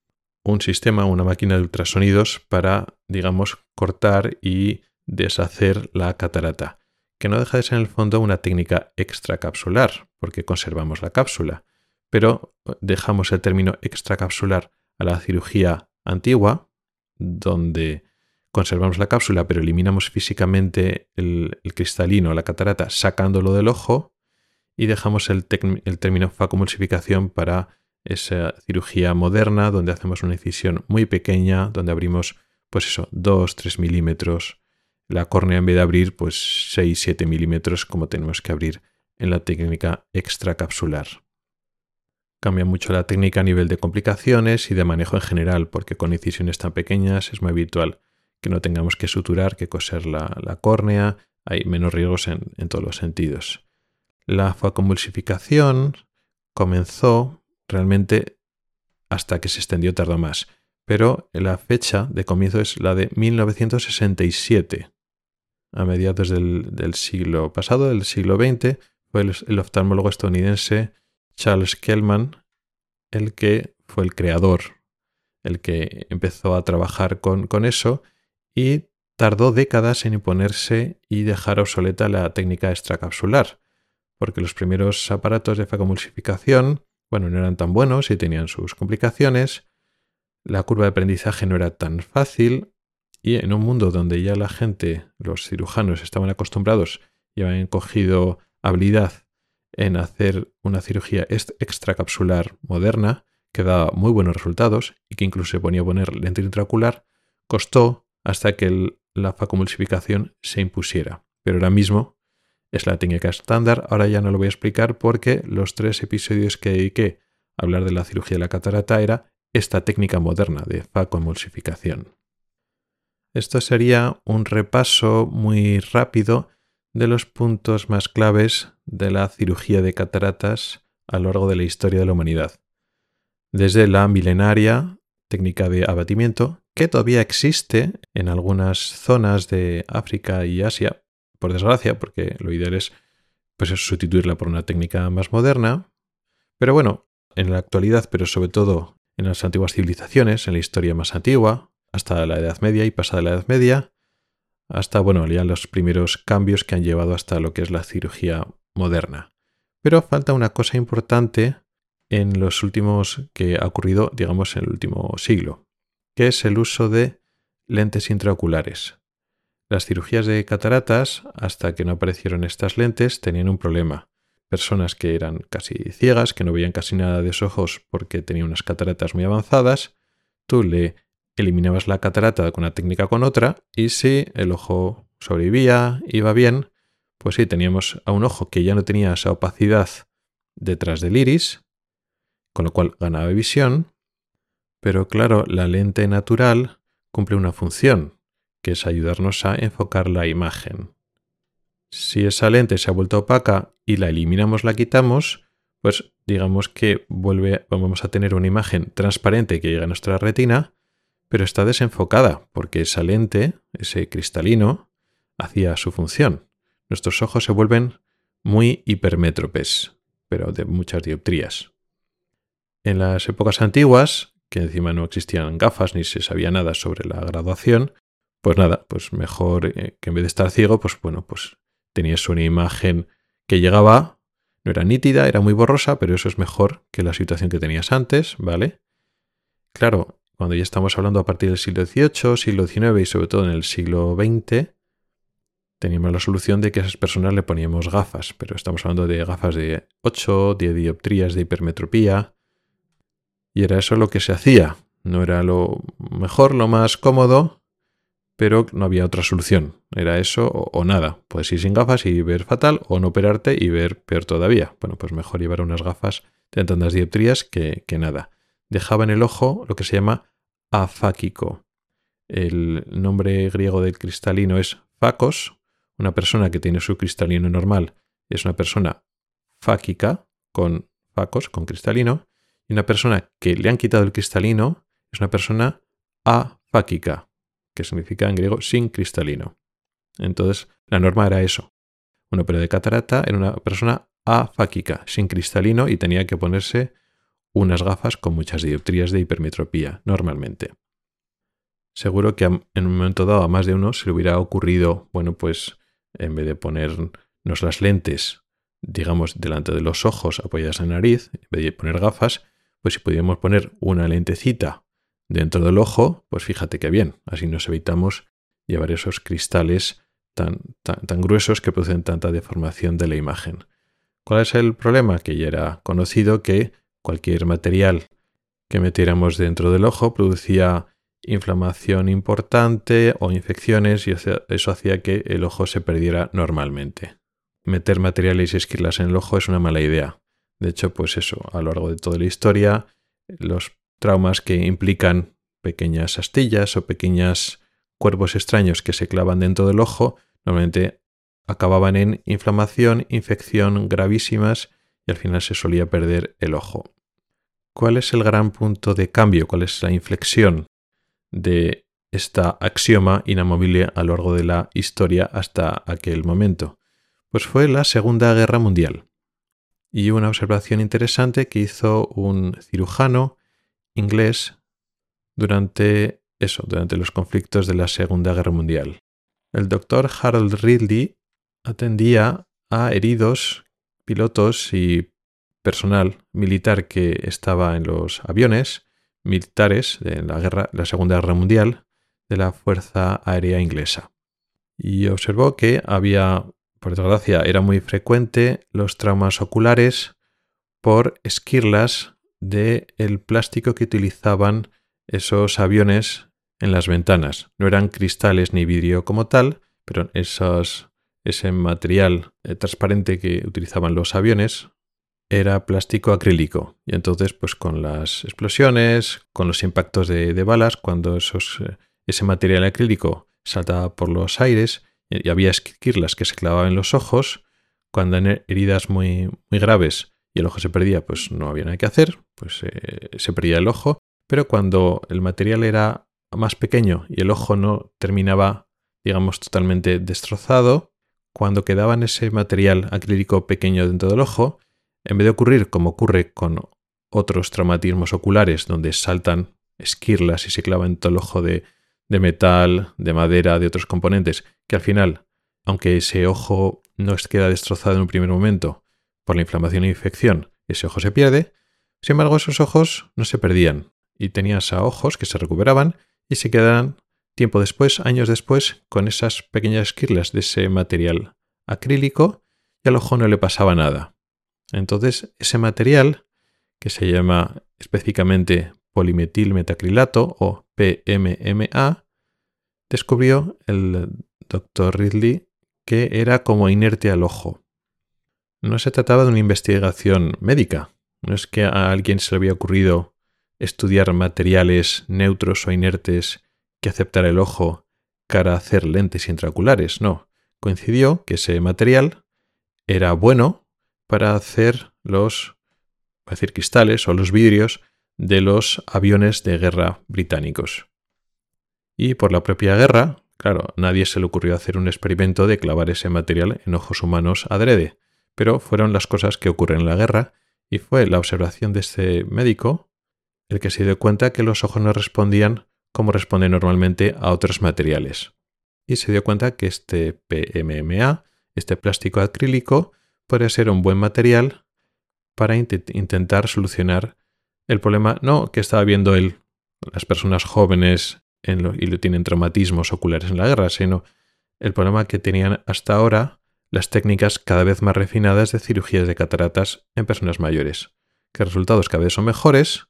un sistema, una máquina de ultrasonidos para, digamos, cortar y deshacer la catarata, que no deja de ser en el fondo una técnica extracapsular, porque conservamos la cápsula, pero dejamos el término extracapsular a la cirugía antigua, donde conservamos la cápsula, pero eliminamos físicamente el, cristalino, la catarata, sacándolo del ojo y dejamos el, término facomulsificación para esa cirugía moderna donde hacemos una incisión muy pequeña, donde abrimos, pues eso, 2-3 milímetros. La córnea en vez de abrir, pues 6-7 milímetros como tenemos que abrir en la técnica extracapsular. Cambia mucho la técnica a nivel de complicaciones y de manejo en general, porque con incisiones tan pequeñas es muy habitual que no tengamos que suturar, que coser la, córnea, hay menos riesgos en, todos los sentidos. La facomulsificación comenzó realmente hasta que se extendió tardó más, pero la fecha de comienzo es la de 1967. A mediados del, siglo pasado, del siglo XX, fue el, oftalmólogo estadounidense Charles Kellman el que fue el creador, el que empezó a trabajar con, con eso y tardó décadas en imponerse y dejar obsoleta la técnica extracapsular, porque los primeros aparatos de facomulsificación, bueno, no eran tan buenos y tenían sus complicaciones, la curva de aprendizaje no era tan fácil y en un mundo donde ya la gente, los cirujanos, estaban acostumbrados y habían cogido habilidad en hacer una cirugía extracapsular moderna que daba muy buenos resultados y que incluso se ponía a poner lente intraocular, costó hasta que la facomulsificación se impusiera. Pero ahora mismo es la técnica estándar. Ahora ya no lo voy a explicar porque los tres episodios que dediqué a hablar de la cirugía de la catarata era esta técnica moderna de facomulsificación. Esto sería un repaso muy rápido de los puntos más claves de la cirugía de cataratas a lo largo de la historia de la humanidad. Desde la milenaria técnica de abatimiento, que todavía existe en algunas zonas de África y Asia, por desgracia, porque lo ideal es pues, sustituirla por una técnica más moderna. Pero bueno, en la actualidad, pero sobre todo en las antiguas civilizaciones, en la historia más antigua, hasta la Edad Media y pasada la Edad Media, hasta bueno, ya los primeros cambios que han llevado hasta lo que es la cirugía moderna. Pero falta una cosa importante en los últimos que ha ocurrido, digamos, en el último siglo, que es el uso de lentes intraoculares. Las cirugías de cataratas, hasta que no aparecieron estas lentes, tenían un problema. Personas que eran casi ciegas, que no veían casi nada de sus ojos porque tenían unas cataratas muy avanzadas, tú le eliminabas la catarata con una técnica con otra y si el ojo sobrevivía, iba bien, pues sí, teníamos a un ojo que ya no tenía esa opacidad detrás del iris, con lo cual ganaba visión, pero claro, la lente natural cumple una función, que es ayudarnos a enfocar la imagen. Si esa lente se ha vuelto opaca y la eliminamos, la quitamos, pues digamos que vuelve, vamos a tener una imagen transparente que llega a nuestra retina, pero está desenfocada porque esa lente, ese cristalino, hacía su función. Nuestros ojos se vuelven muy hipermétropes, pero de muchas dioptrías. En las épocas antiguas, que encima no existían gafas ni se sabía nada sobre la graduación, pues nada, pues mejor eh, que en vez de estar ciego, pues bueno, pues tenías una imagen que llegaba, no era nítida, era muy borrosa, pero eso es mejor que la situación que tenías antes, ¿vale? Claro, cuando ya estamos hablando a partir del siglo XVIII, siglo XIX y sobre todo en el siglo XX, teníamos la solución de que a esas personas le poníamos gafas, pero estamos hablando de gafas de 8, 10 dioptrías de hipermetropía, y era eso lo que se hacía. No era lo mejor, lo más cómodo, pero no había otra solución. Era eso o, nada. Puedes ir sin gafas y ver fatal, o no operarte y ver peor todavía. Bueno, pues mejor llevar unas gafas de tantas dioptrías que, que nada. Dejaba en el ojo lo que se llama afáquico. El nombre griego del cristalino es facos. Una persona que tiene su cristalino normal es una persona fáquica con facos, con cristalino. Y una persona que le han quitado el cristalino es una persona afáquica, que significa en griego sin cristalino. Entonces, la norma era eso. Un ópera de catarata era una persona afáquica, sin cristalino, y tenía que ponerse unas gafas con muchas dioptrías de hipermetropía, normalmente. Seguro que en un momento dado a más de uno se le hubiera ocurrido, bueno, pues en vez de ponernos las lentes, digamos, delante de los ojos apoyadas en la nariz, en vez de poner gafas, pues si pudiéramos poner una lentecita dentro del ojo, pues fíjate qué bien, así nos evitamos llevar esos cristales tan, tan, gruesos que producen tanta deformación de la imagen. ¿Cuál es el problema? Que ya era conocido que cualquier material que metiéramos dentro del ojo producía inflamación importante o infecciones y eso hacía que el ojo se perdiera normalmente. Meter materiales y esquirlas en el ojo es una mala idea. De hecho, pues eso, a lo largo de toda la historia, los traumas que implican pequeñas astillas o pequeños cuerpos extraños que se clavan dentro del ojo, normalmente acababan en inflamación, infección gravísimas y al final se solía perder el ojo. ¿Cuál es el gran punto de cambio? ¿Cuál es la inflexión de esta axioma inamovible a lo largo de la historia hasta aquel momento? Pues fue la Segunda Guerra Mundial. Y una observación interesante que hizo un cirujano inglés durante eso, durante los conflictos de la Segunda Guerra Mundial. El doctor Harold Ridley atendía a heridos, pilotos y personal militar que estaba en los aviones militares de la, guerra, la Segunda Guerra Mundial de la Fuerza Aérea Inglesa. Y observó que había, por desgracia, era muy frecuente los traumas oculares por esquirlas del el plástico que utilizaban esos aviones en las ventanas. No eran cristales ni vidrio como tal, pero esos, ese material eh, transparente que utilizaban los aviones era plástico acrílico. Y entonces, pues con las explosiones, con los impactos de, balas, cuando esos, eh, ese material acrílico saltaba por los aires y había esquirlas que se clavaban en los ojos, cuando en heridas muy, muy graves y el ojo se perdía, pues no había nada que hacer, pues eh, se perdía el ojo, pero cuando el material era más pequeño y el ojo no terminaba, digamos, totalmente destrozado, cuando quedaba en ese material acrílico pequeño dentro del ojo, en vez de ocurrir como ocurre con otros traumatismos oculares donde saltan esquirlas y se clavan en todo el ojo de, metal, de madera, de otros componentes, que al final, aunque ese ojo no queda destrozado en un primer momento, por la inflamación e infección, ese ojo se pierde. Sin embargo, esos ojos no se perdían y tenías ojos que se recuperaban y se quedaban tiempo después, años después, con esas pequeñas esquirlas de ese material acrílico y al ojo no le pasaba nada. Entonces, ese material, que se llama específicamente polimetilmetacrilato o PMMA, descubrió el doctor Ridley que era como inerte al ojo. No se trataba de una investigación médica. No es que a alguien se le había ocurrido estudiar materiales neutros o inertes que aceptara el ojo para hacer lentes intraoculares. No. coincidió que ese material era bueno para hacer los decir, cristales o los vidrios de los aviones de guerra británicos. Y por la propia guerra, claro, nadie se le ocurrió hacer un experimento de clavar ese material en ojos humanos adrede, pero fueron las cosas que ocurren en la guerra y fue la observación de este médico el que se dio cuenta que los ojos no respondían como responden normalmente a otros materiales. Y se dio cuenta que este PMMA, este plástico acrílico, puede ser un buen material para intentar solucionar el problema, no que estaba viendo él, las personas jóvenes en y tienen traumatismos oculares en la guerra, sino el problema que tenían hasta ahora las técnicas cada vez más refinadas de cirugías de cataratas en personas mayores, que resultados cada vez son mejores,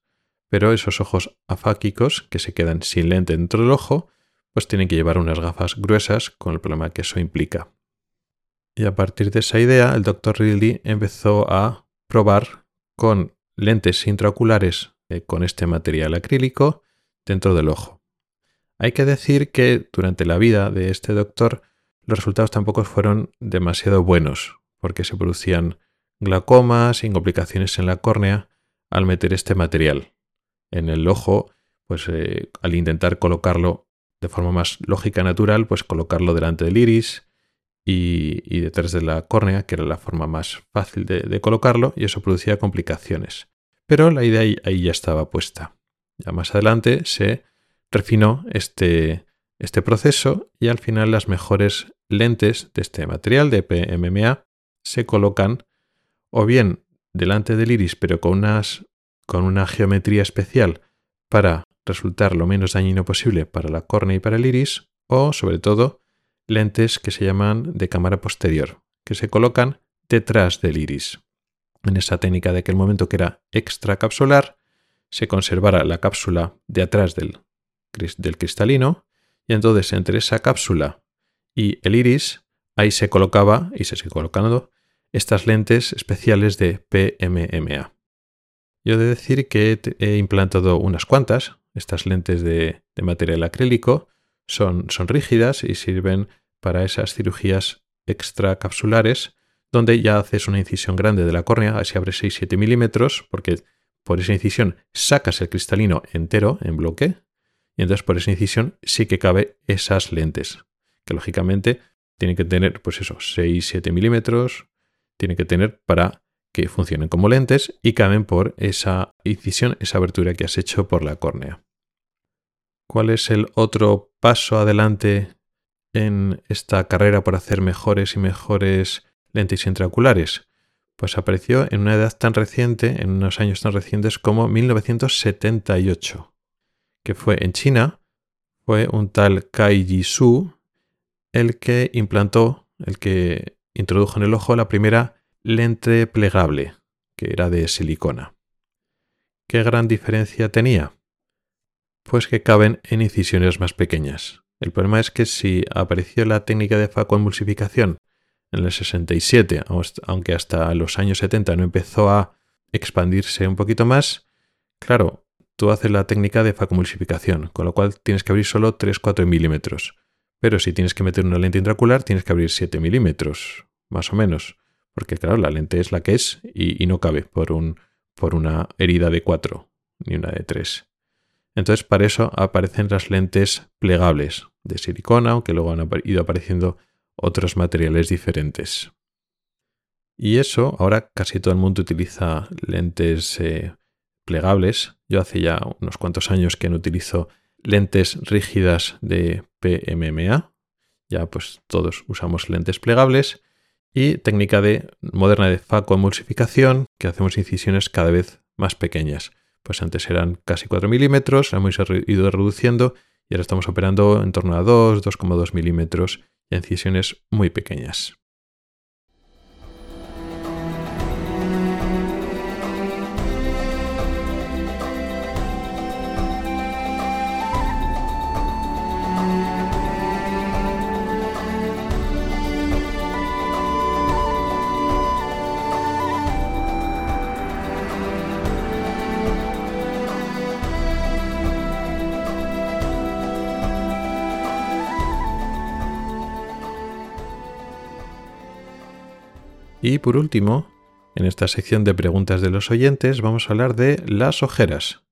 pero esos ojos afáquicos que se quedan sin lente dentro del ojo, pues tienen que llevar unas gafas gruesas con el problema que eso implica. Y a partir de esa idea, el doctor Ridley empezó a probar con lentes intraoculares eh, con este material acrílico dentro del ojo. Hay que decir que durante la vida de este doctor los resultados tampoco fueron demasiado buenos, porque se producían glaucomas y complicaciones en la córnea al meter este material en el ojo, pues eh, al intentar colocarlo de forma más lógica natural, pues colocarlo delante del iris y, detrás de la córnea, que era la forma más fácil de, colocarlo, y eso producía complicaciones. Pero la idea ahí, ya estaba puesta. Ya más adelante se refinó este, este proceso y al final las mejores lentes de este material de PMMA se colocan o bien delante del iris pero con, unas, con una geometría especial para resultar lo menos dañino posible para la córnea y para el iris o sobre todo lentes que se llaman de cámara posterior, que se colocan detrás del iris. En esa técnica de aquel momento que era extracapsular, se conservara la cápsula de atrás del, del cristalino y entonces entre esa cápsula y el iris, ahí se colocaba y se sigue colocando estas lentes especiales de PMMA. Yo he de decir que he implantado unas cuantas, estas lentes de, de material acrílico, son, son rígidas y sirven para esas cirugías extracapsulares donde ya haces una incisión grande de la córnea, así abre 6-7 milímetros, porque por esa incisión sacas el cristalino entero en bloque, y entonces por esa incisión sí que cabe esas lentes, que lógicamente tienen que tener, pues eso, 6-7 milímetros, tienen que tener para que funcionen como lentes y caben por esa incisión, esa abertura que has hecho por la córnea. ¿Cuál es el otro paso adelante en esta carrera por hacer mejores y mejores lentes intraoculares? Pues apareció en una edad tan reciente, en unos años tan recientes como 1978, que fue en China, fue un tal Kai Ji-su el que implantó, el que introdujo en el ojo la primera lente plegable, que era de silicona. ¿Qué gran diferencia tenía? Pues que caben en incisiones más pequeñas. El problema es que si apareció la técnica de facoemulsificación en el 67, aunque hasta los años 70 no empezó a expandirse un poquito más, claro, tú haces la técnica de facoemulsificación, con lo cual tienes que abrir solo 3-4 milímetros. Pero si tienes que meter una lente intraocular, tienes que abrir 7 milímetros, más o menos. Porque claro, la lente es la que es y, no cabe por, un, por una herida de 4 ni una de 3. Entonces, para eso aparecen las lentes plegables de silicona, aunque luego han ido apareciendo otros materiales diferentes. Y eso, ahora casi todo el mundo utiliza lentes eh, plegables. Yo hace ya unos cuantos años que no utilizo lentes rígidas de PMMA. Ya pues todos usamos lentes plegables. Y técnica de, moderna de facoemulsificación, que hacemos incisiones cada vez más pequeñas. Pues antes eran casi 4 milímetros, hemos ido reduciendo y ahora estamos operando en torno a 2, 2,2 milímetros y incisiones muy pequeñas. Y por último, en esta sección de preguntas de los oyentes vamos a hablar de las ojeras.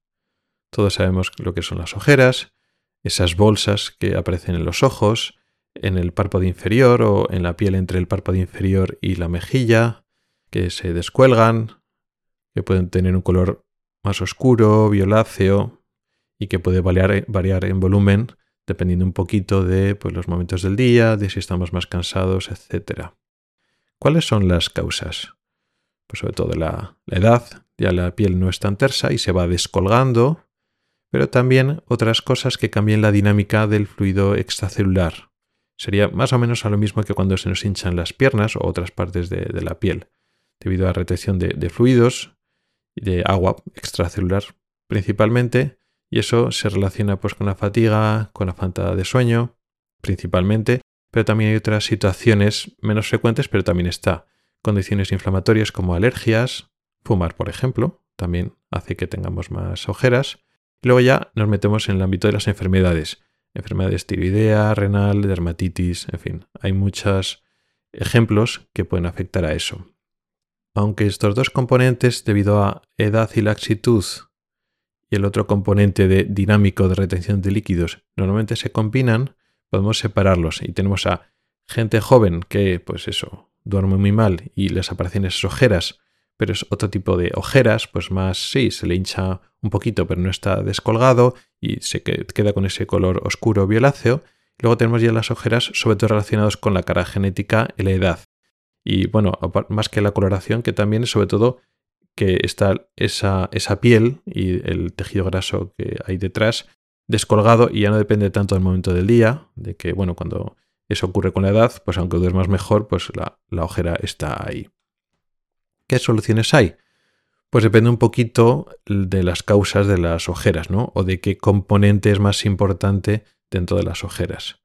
Todos sabemos lo que son las ojeras, esas bolsas que aparecen en los ojos, en el párpado inferior o en la piel entre el párpado inferior y la mejilla, que se descuelgan, que pueden tener un color más oscuro, violáceo y que puede variar, en volumen dependiendo un poquito de pues, los momentos del día, de si estamos más cansados, etc. ¿Cuáles son las causas? Pues sobre todo la, edad, ya la piel no es tan tersa y se va descolgando, pero también otras cosas que cambien la dinámica del fluido extracelular. Sería más o menos a lo mismo que cuando se nos hinchan las piernas o otras partes de, la piel, debido a retención de, de fluidos, de agua extracelular principalmente, y eso se relaciona pues con la fatiga, con la falta de sueño, principalmente, pero también hay otras situaciones menos frecuentes, pero también está. Condiciones inflamatorias como alergias, fumar, por ejemplo, también hace que tengamos más ojeras, luego ya nos metemos en el ámbito de las enfermedades. Enfermedades tiroidea, renal, dermatitis, en fin, hay muchos ejemplos que pueden afectar a eso. Aunque estos dos componentes, debido a edad y laxitud, y el otro componente de dinámico de retención de líquidos, normalmente se combinan, podemos separarlos y tenemos a gente joven que, pues eso, duerme muy mal y les aparecen esas ojeras pero es otro tipo de ojeras, pues más, sí, se le hincha un poquito, pero no está descolgado y se queda con ese color oscuro violáceo. Luego tenemos ya las ojeras, sobre todo relacionadas con la cara genética y la edad. Y bueno, más que la coloración, que también es sobre todo que está esa, esa piel y el tejido graso que hay detrás descolgado y ya no depende tanto del momento del día, de que, bueno, cuando eso ocurre con la edad, pues aunque duermas mejor, pues la, ojera está ahí. ¿Qué soluciones hay? Pues depende un poquito de las causas de las ojeras, ¿no? O de qué componente es más importante dentro de las ojeras.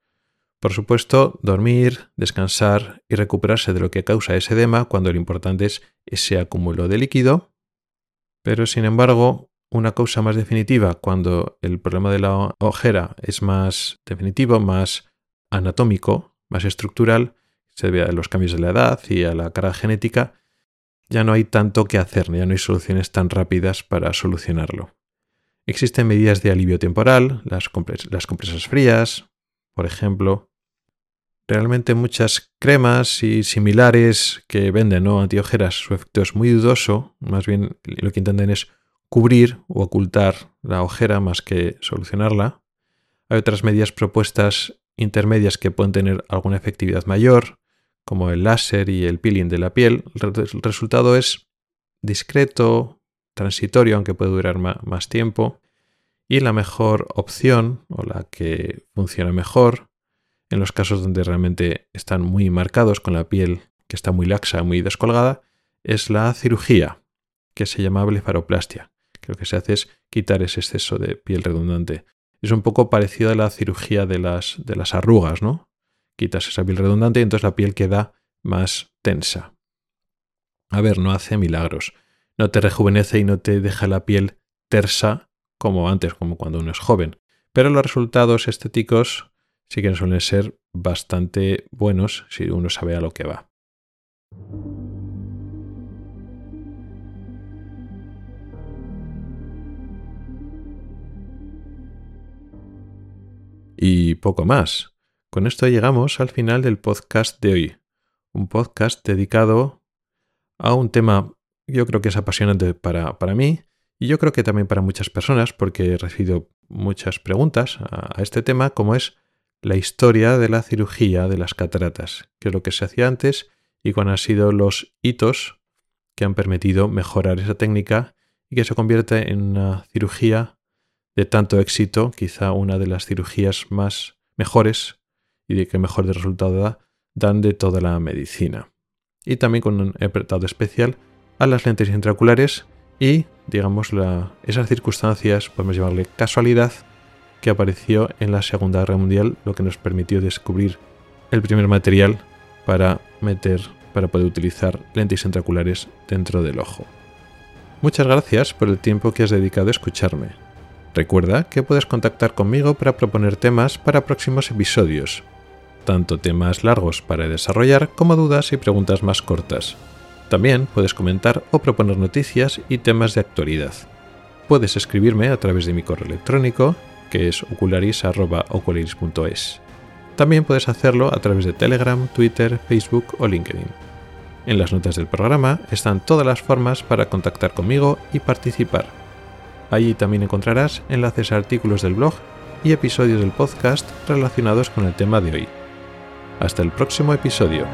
Por supuesto, dormir, descansar y recuperarse de lo que causa ese edema cuando lo importante es ese acúmulo de líquido. Pero sin embargo, una causa más definitiva cuando el problema de la ojera es más definitivo, más anatómico, más estructural, se debe a los cambios de la edad y a la cara genética, ya no hay tanto que hacer, ya no hay soluciones tan rápidas para solucionarlo. Existen medidas de alivio temporal, las, compresas frías, por ejemplo. Realmente muchas cremas y similares que venden ¿no? antiojeras, su efecto es muy dudoso, más bien lo que intentan es cubrir o ocultar la ojera más que solucionarla. Hay otras medidas propuestas intermedias que pueden tener alguna efectividad mayor, como el láser y el peeling de la piel, el resultado es discreto, transitorio, aunque puede durar más tiempo, y la mejor opción, o la que funciona mejor, en los casos donde realmente están muy marcados con la piel que está muy laxa, muy descolgada, es la cirugía, que se llama blefaroplastia, que lo que se hace es quitar ese exceso de piel redundante. Es un poco parecido a la cirugía de las, de las arrugas, ¿no? quitas esa piel redundante y entonces la piel queda más tensa. A ver, no hace milagros. No te rejuvenece y no te deja la piel tersa como antes, como cuando uno es joven. Pero los resultados estéticos sí que suelen ser bastante buenos si uno sabe a lo que va. Y poco más. Con esto llegamos al final del podcast de hoy. Un podcast dedicado a un tema yo creo que es apasionante para, para mí y yo creo que también para muchas personas porque he recibido muchas preguntas a, este tema como es la historia de la cirugía de las cataratas, que es lo que se hacía antes y cuáles han sido los hitos que han permitido mejorar esa técnica y que se convierte en una cirugía de tanto éxito, quizá una de las cirugías más mejores y de qué mejor resultado da, dan de toda la medicina. Y también con un apretado especial a las lentes intraoculares y, digamos, esas circunstancias, podemos llamarle casualidad, que apareció en la Segunda Guerra Mundial, lo que nos permitió descubrir el primer material para meter, para poder utilizar lentes intraoculares dentro del ojo. Muchas gracias por el tiempo que has dedicado a escucharme. Recuerda que puedes contactar conmigo para proponer temas para próximos episodios tanto temas largos para desarrollar como dudas y preguntas más cortas. También puedes comentar o proponer noticias y temas de actualidad. Puedes escribirme a través de mi correo electrónico, que es ocularis.ocularis.es. También puedes hacerlo a través de Telegram, Twitter, Facebook o LinkedIn. En las notas del programa están todas las formas para contactar conmigo y participar. Allí también encontrarás enlaces a artículos del blog y episodios del podcast relacionados con el tema de hoy. Hasta el próximo episodio.